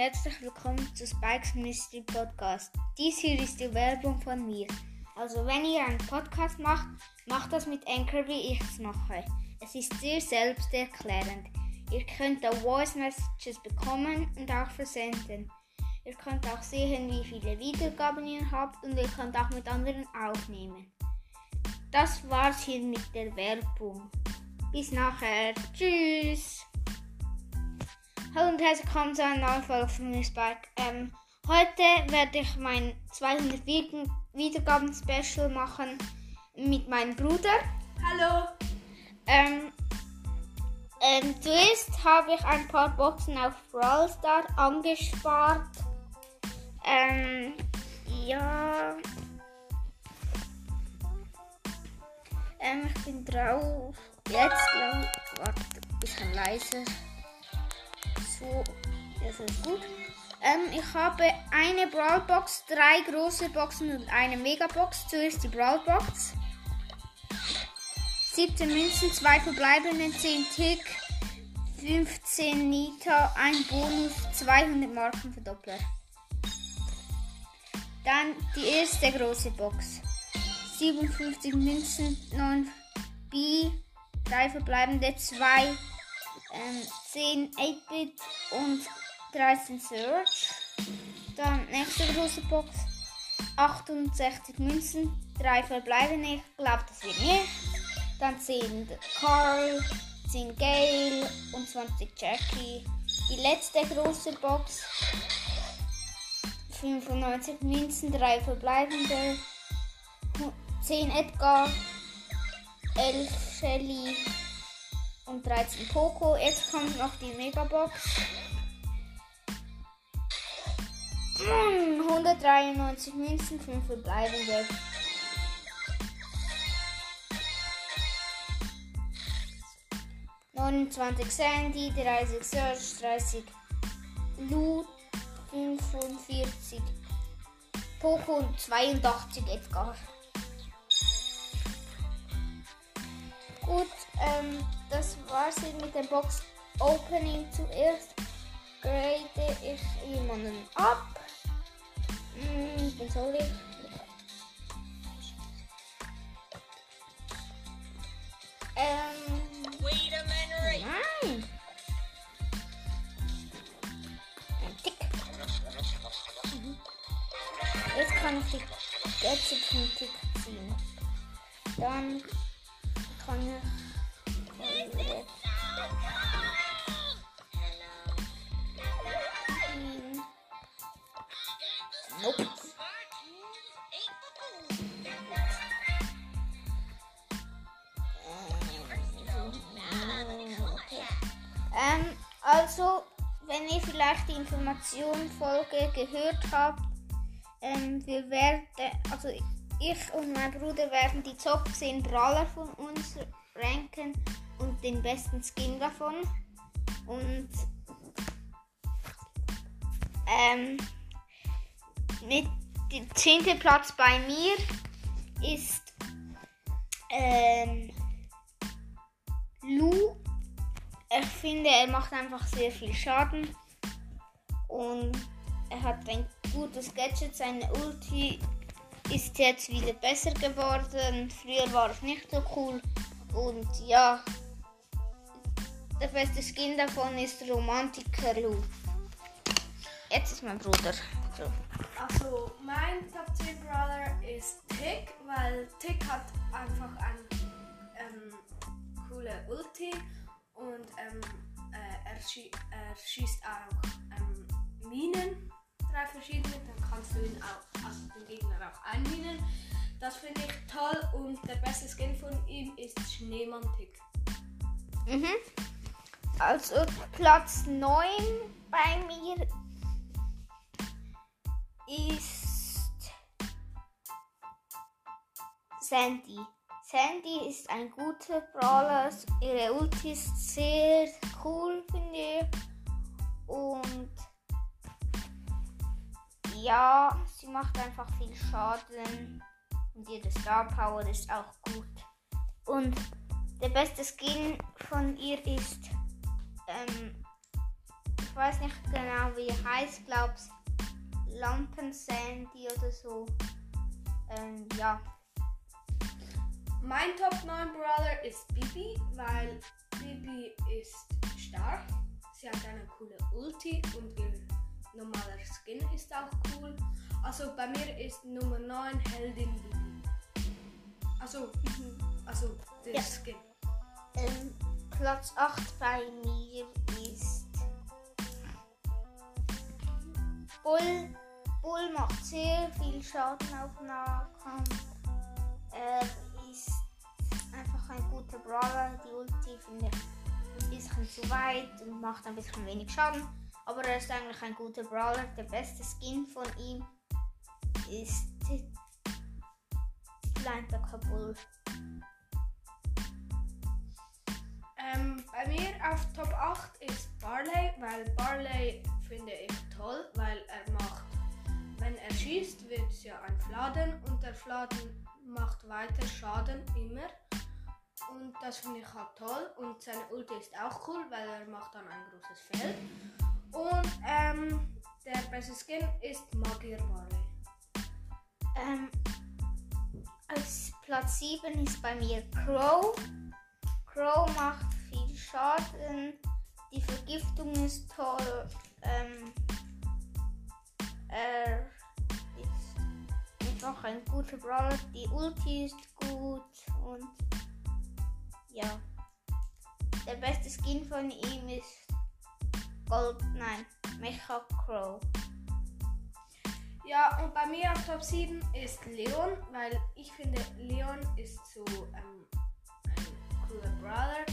herzlich willkommen zu Spikes Mystery Podcast. Dies hier ist die Werbung von mir. Also wenn ihr einen Podcast macht, macht das mit Anchor, wie ich es mache. Es ist sehr selbsterklärend. Ihr könnt da Voice Messages bekommen und auch versenden. Ihr könnt auch sehen, wie viele Wiedergaben ihr habt und ihr könnt auch mit anderen aufnehmen. Das war's hier mit der Werbung. Bis nachher. Tschüss. Hallo und herzlich willkommen zu einer neuen Folge von Miss Spike. Ähm, heute werde ich mein 200 Wiedergaben Special machen mit meinem Bruder. Hallo. Ähm, ähm, zuerst habe ich ein paar Boxen auf Brawl Star angespart. Ähm, ja. Ähm, ich bin drauf. Jetzt glaube ich. Warte, ein bisschen leiser. So, das ist gut. Ähm, ich habe eine Brawlbox, drei große Boxen und eine Megabox. Zuerst die Brawlbox. 17 Münzen, 2 verbleibende, 10 Tick, 15 Nita, ein Bonus, 200 Marken Verdoppler. Dann die erste große Box. 57 Münzen, 9 B, 3 verbleibende, 2, ähm, 10 8-Bit und 13 Search. Dann nächste große Box. 68 Münzen, 3 verbleibende, ich glaube das wird nicht. Dann 10 Carl, 10 Gale und 20 Jackie. Die letzte große Box. 95 Münzen, 3 verbleibende, 10 Edgar, 11 Shelly und 13 Poco. Jetzt kommt noch die Megabox. 193 Münzen, 5 verbleibende. Neunundzwanzig Sandy, 30 Search, 30 Loot, 45 Poco und 82 Edgar. Gut, ähm, das war's mit der Box Opening. Zuerst grade ich jemanden ab. Hm, bin so lieb. Ähm. Nein! Ein Tick. Mhm. Jetzt kann ich die Götze zum Tick ziehen. Dann kann ich vielleicht die Informationenfolge gehört habt, ähm, wir werden, also ich und mein Bruder werden die Top 10 Brawler von uns ranken und den besten Skin davon. Und ähm, mit dem 10. Platz bei mir ist ähm, Lu. Ich finde, er macht einfach sehr viel Schaden. Und er hat ein gutes Gadget. Seine Ulti ist jetzt wieder besser geworden. Früher war es nicht so cool. Und ja, der beste Skin davon ist Romantiker Lu. Jetzt ist mein Bruder. So. Also mein Top 10 Brawler ist Tick, weil Tick hat einfach eine ähm, coole Ulti und ähm, äh, er, schie er schießt auch Minen, drei verschiedene, dann kannst du ihn auch, also den Gegner auch einminen. Das finde ich toll und der beste Skin von ihm ist Schneemann Tick. Mhm. Also Platz 9 bei mir ist Sandy. Sandy ist ein guter Brawler. Ihre Ulti ist sehr cool, finde ich. Und ja, sie macht einfach viel Schaden. Und ihre Star Power ist auch gut. Und der beste Skin von ihr ist, ähm, ich weiß nicht genau wie er heißt, glaub's Lampen Sandy oder so. Ähm, ja. Mein Top 9 Brawler ist Bibi, weil Bibi ist stark. Sie hat eine coole Ulti und ihr normaler Skin ist auch cool. Also bei mir ist Nummer 9 Heldin Bibi. Also, also der Ja. Skin. Ähm, Platz 8 bei mir ist Bull. Bull macht sehr viel Schaden auf Nahkampf. Er ist einfach ein guter Brawler. Die Ulti finde ich ein bisschen zu weit und macht ein bisschen wenig Schaden. Aber er ist eigentlich ein guter Brawler. Der beste Skin von ihm ist Linebacker Bull. Ähm, bei mir auf Top 8 ist Barley, weil Barley finde ich toll, weil er macht, wenn er schießt, wird es ja ein Fladen und der Fladen macht weiter Schaden immer. Und das finde ich halt toll. Und seine Ulti ist auch cool, weil er macht dann ein großes Feld. Und ähm, der beste Skin ist Magier Barley. Ähm, als Platz 7 ist bei mir Crow. Crow macht viel Schaden. Die Vergiftung ist toll. Ähm, er ist einfach ein guter Brawler. Die Ulti ist gut und ja. Der beste Skin von ihm ist Gold, nein, Mecha Crow. Ja, und bei mir auf Top 7 ist Leon, weil ich finde, Leon ist so ähm, ein cooler Brawler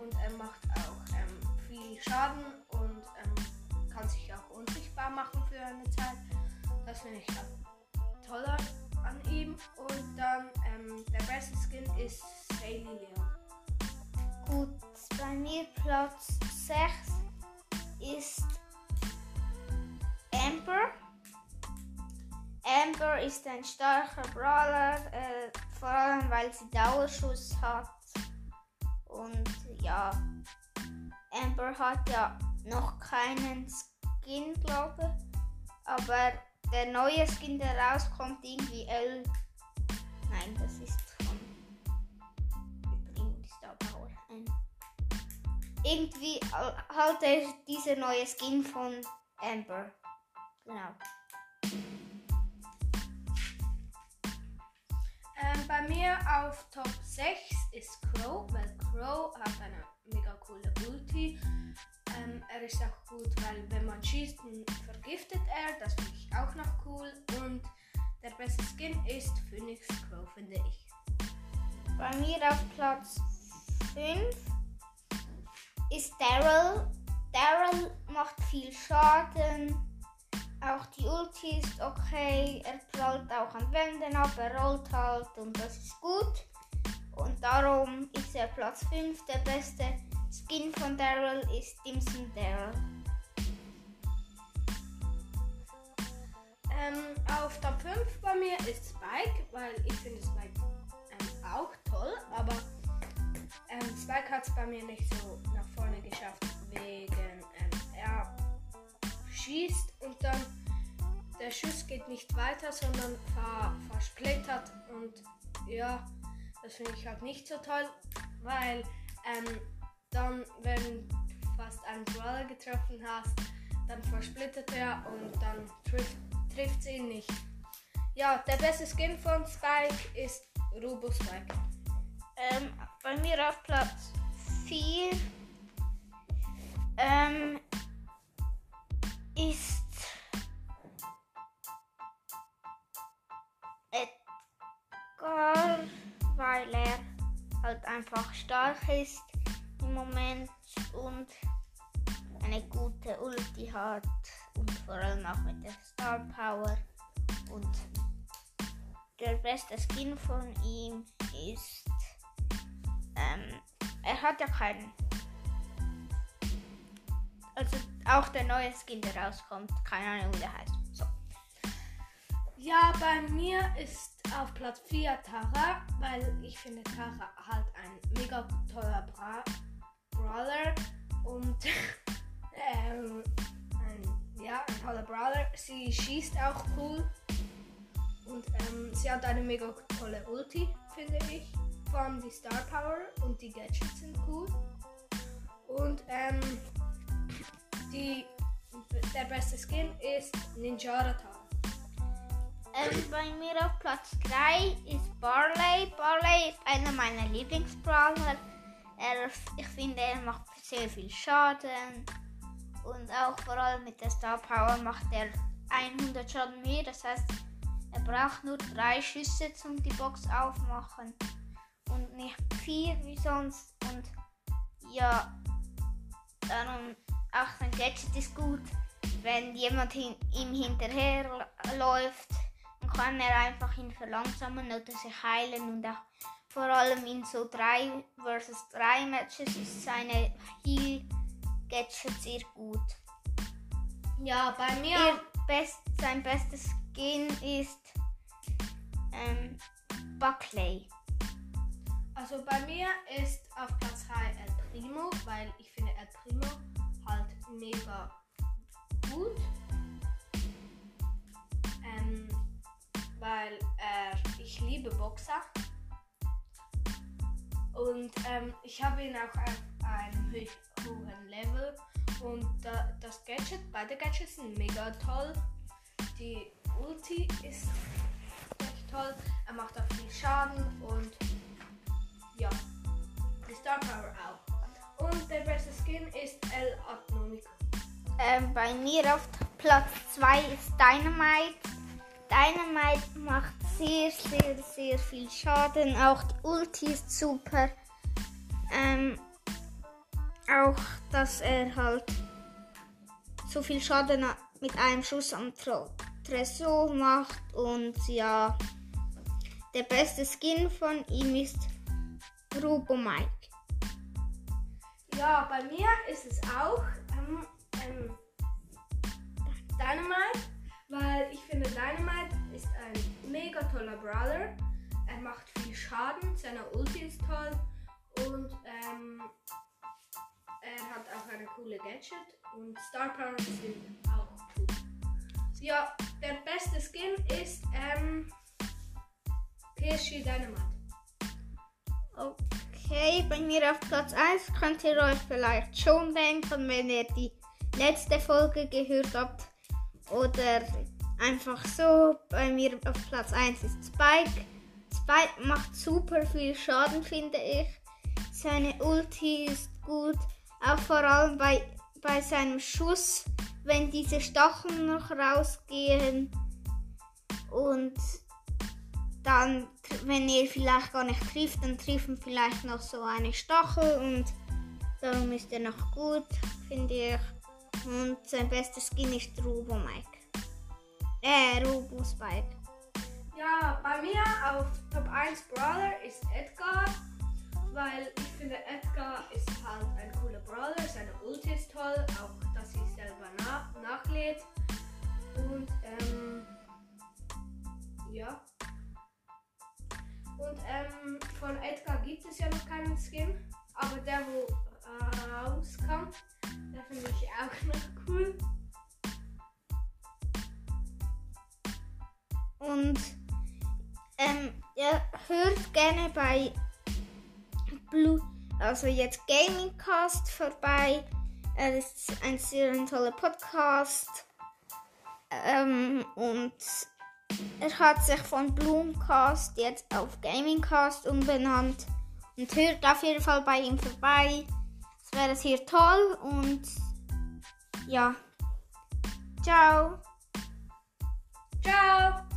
und er macht auch ähm, viel Schaden und ähm, kann sich auch unsichtbar machen für eine Zeit. Das finde ich auch toller an ihm. Und dann ähm, der beste Skin ist Saily Leon. Gut, bei mir Platz 6 ist Amber. Amber ist ein starker Brawler, äh, vor allem weil sie Dauerschuss hat. Und ja, Amber hat ja noch keinen Skin, glaube ich. Aber der neue Skin, der rauskommt, irgendwie L. Nein, das ist irgendwie äh, halt er dieser neue Skin von Amber. Genau. Ähm, bei mir auf Top 6 ist Crow, weil Crow hat eine mega coole Ulti. Ähm, er ist auch gut, weil wenn man schießt, vergiftet er. Das finde ich auch noch cool. Und der beste Skin ist Phoenix Crow, finde ich. Bei mir auf Platz 5 ist Daryl. Daryl macht viel Schaden. Auch die Ulti ist okay. Er prallt auch an Wänden ab, er rollt halt und das ist gut. Und darum ist er Platz 5. Der beste Skin von Daryl ist Dimson Daryl. Ähm, auf Top 5 bei mir ist Spike, weil ich finde Spike ähm, auch toll, aber ähm, Spike hat es bei mir nicht so geschafft, wegen ähm, er schießt und dann der Schuss geht nicht weiter, sondern ver versplittert und ja, das finde ich halt nicht so toll, weil ähm, dann, wenn du fast einen Brawler getroffen hast, dann versplittert er und dann trifft trifft sie ihn nicht. Ja, der beste Skin von Spike ist Robo Spike. Ähm, bei mir auf Platz 4 ähm, ist Edgar, weil er halt einfach stark ist im Moment und eine gute Ulti hat und vor allem auch mit der Star Power und der beste Skin von ihm ist ähm, er hat ja keinen. Also auch der neue Skin, der rauskommt, keine Ahnung wie der heißt. So. Ja, bei mir ist auf Platz 4 Tara, weil ich finde Tara halt ein mega toller Bra Brawler und ähm, toller Brawler. Sie schießt auch cool. Und ähm, sie hat eine mega tolle Ulti, finde ich. Vor allem die Star Power und die Gadgets sind cool. Und ähm, die, der beste Skin ist Ninjara ähm, bei mir auf Platz 3 ist Barley. Barley ist einer meiner Lieblingsbrawler. Er, ich finde, er macht sehr viel Schaden. Und auch vor allem mit der Star Power macht er 100 Schaden mehr. Das heißt, er braucht nur drei Schüsse, um die Box aufmachen. Und nicht vier wie sonst. Und ja, darum auch sein Gadget ist gut. Wenn jemand hin, ihm hinterher läuft, dann kann er einfach ihn verlangsamen oder sich heilen und auch vor allem in so 3 vs 3 Matches ist seine Heal Gadget sehr gut. Ja, bei mir. Best, sein bestes Skin ist ähm, Buckley. Also bei mir ist auf Platz 3 El Primo, weil ich finde El Primo mega gut. Ähm, weil äh, ich liebe Boxer. Und ähm, ich habe ihn auch auf einem hohen Level. Und da, das Gadget, beide Gadgets sind mega toll. Die Ulti ist echt toll. Er macht auch viel Schaden und ja, die Star Power. Und der beste Skin ist El Agnomico. Ähm, bei mir auf Platz 2 ist Dynamite. Dynamite macht sehr, sehr, sehr viel Schaden. Auch die Ulti ist super. Ähm, auch, dass er halt so viel Schaden mit einem Schuss am Tresor macht. Und ja, der beste Skin von ihm ist Robo Mike. Ja, bei mir ist es auch ähm, ähm, Dynamite, weil ich finde Dynamite ist ein mega toller Brawler. Er macht viel Schaden, seine Ulti ist toll und ähm, er hat auch eine coole Gadget und Star Power sind auch cool. Ja, der beste Skin ist ähm, PSG Dynamite. Okay, bei mir auf Platz 1 könnt ihr euch vielleicht schon denken, wenn ihr die letzte Folge gehört habt. Oder einfach so. Bei mir auf Platz 1 ist Spike. Spike macht super viel Schaden, finde ich. Seine Ulti ist gut. Auch vor allem bei, bei seinem Schuss, wenn diese Stacheln noch rausgehen. Und dann, wenn ihr vielleicht gar nicht trifft, dann treffen vielleicht noch so eine Stachel und darum ist er noch gut, finde ich. Und sein bestes Skin ist Robo Mike. Äh, Robo Spike. Ja, bei mir auf Top 1 Brawler ist Edgar, weil ich finde Edgar ist halt ein cooler Brawler, seine Ulti ist toll, auch bei Blue, also jetzt Gaming Cast vorbei. Äh, das ist ein sehr toller Podcast. Ähm, und er hat sich von Bloomcast jetzt auf Gamingcast umbenannt. Und hört auf jeden Fall bei ihm vorbei. Es wäre hier toll und ja. Ciao. Ciao.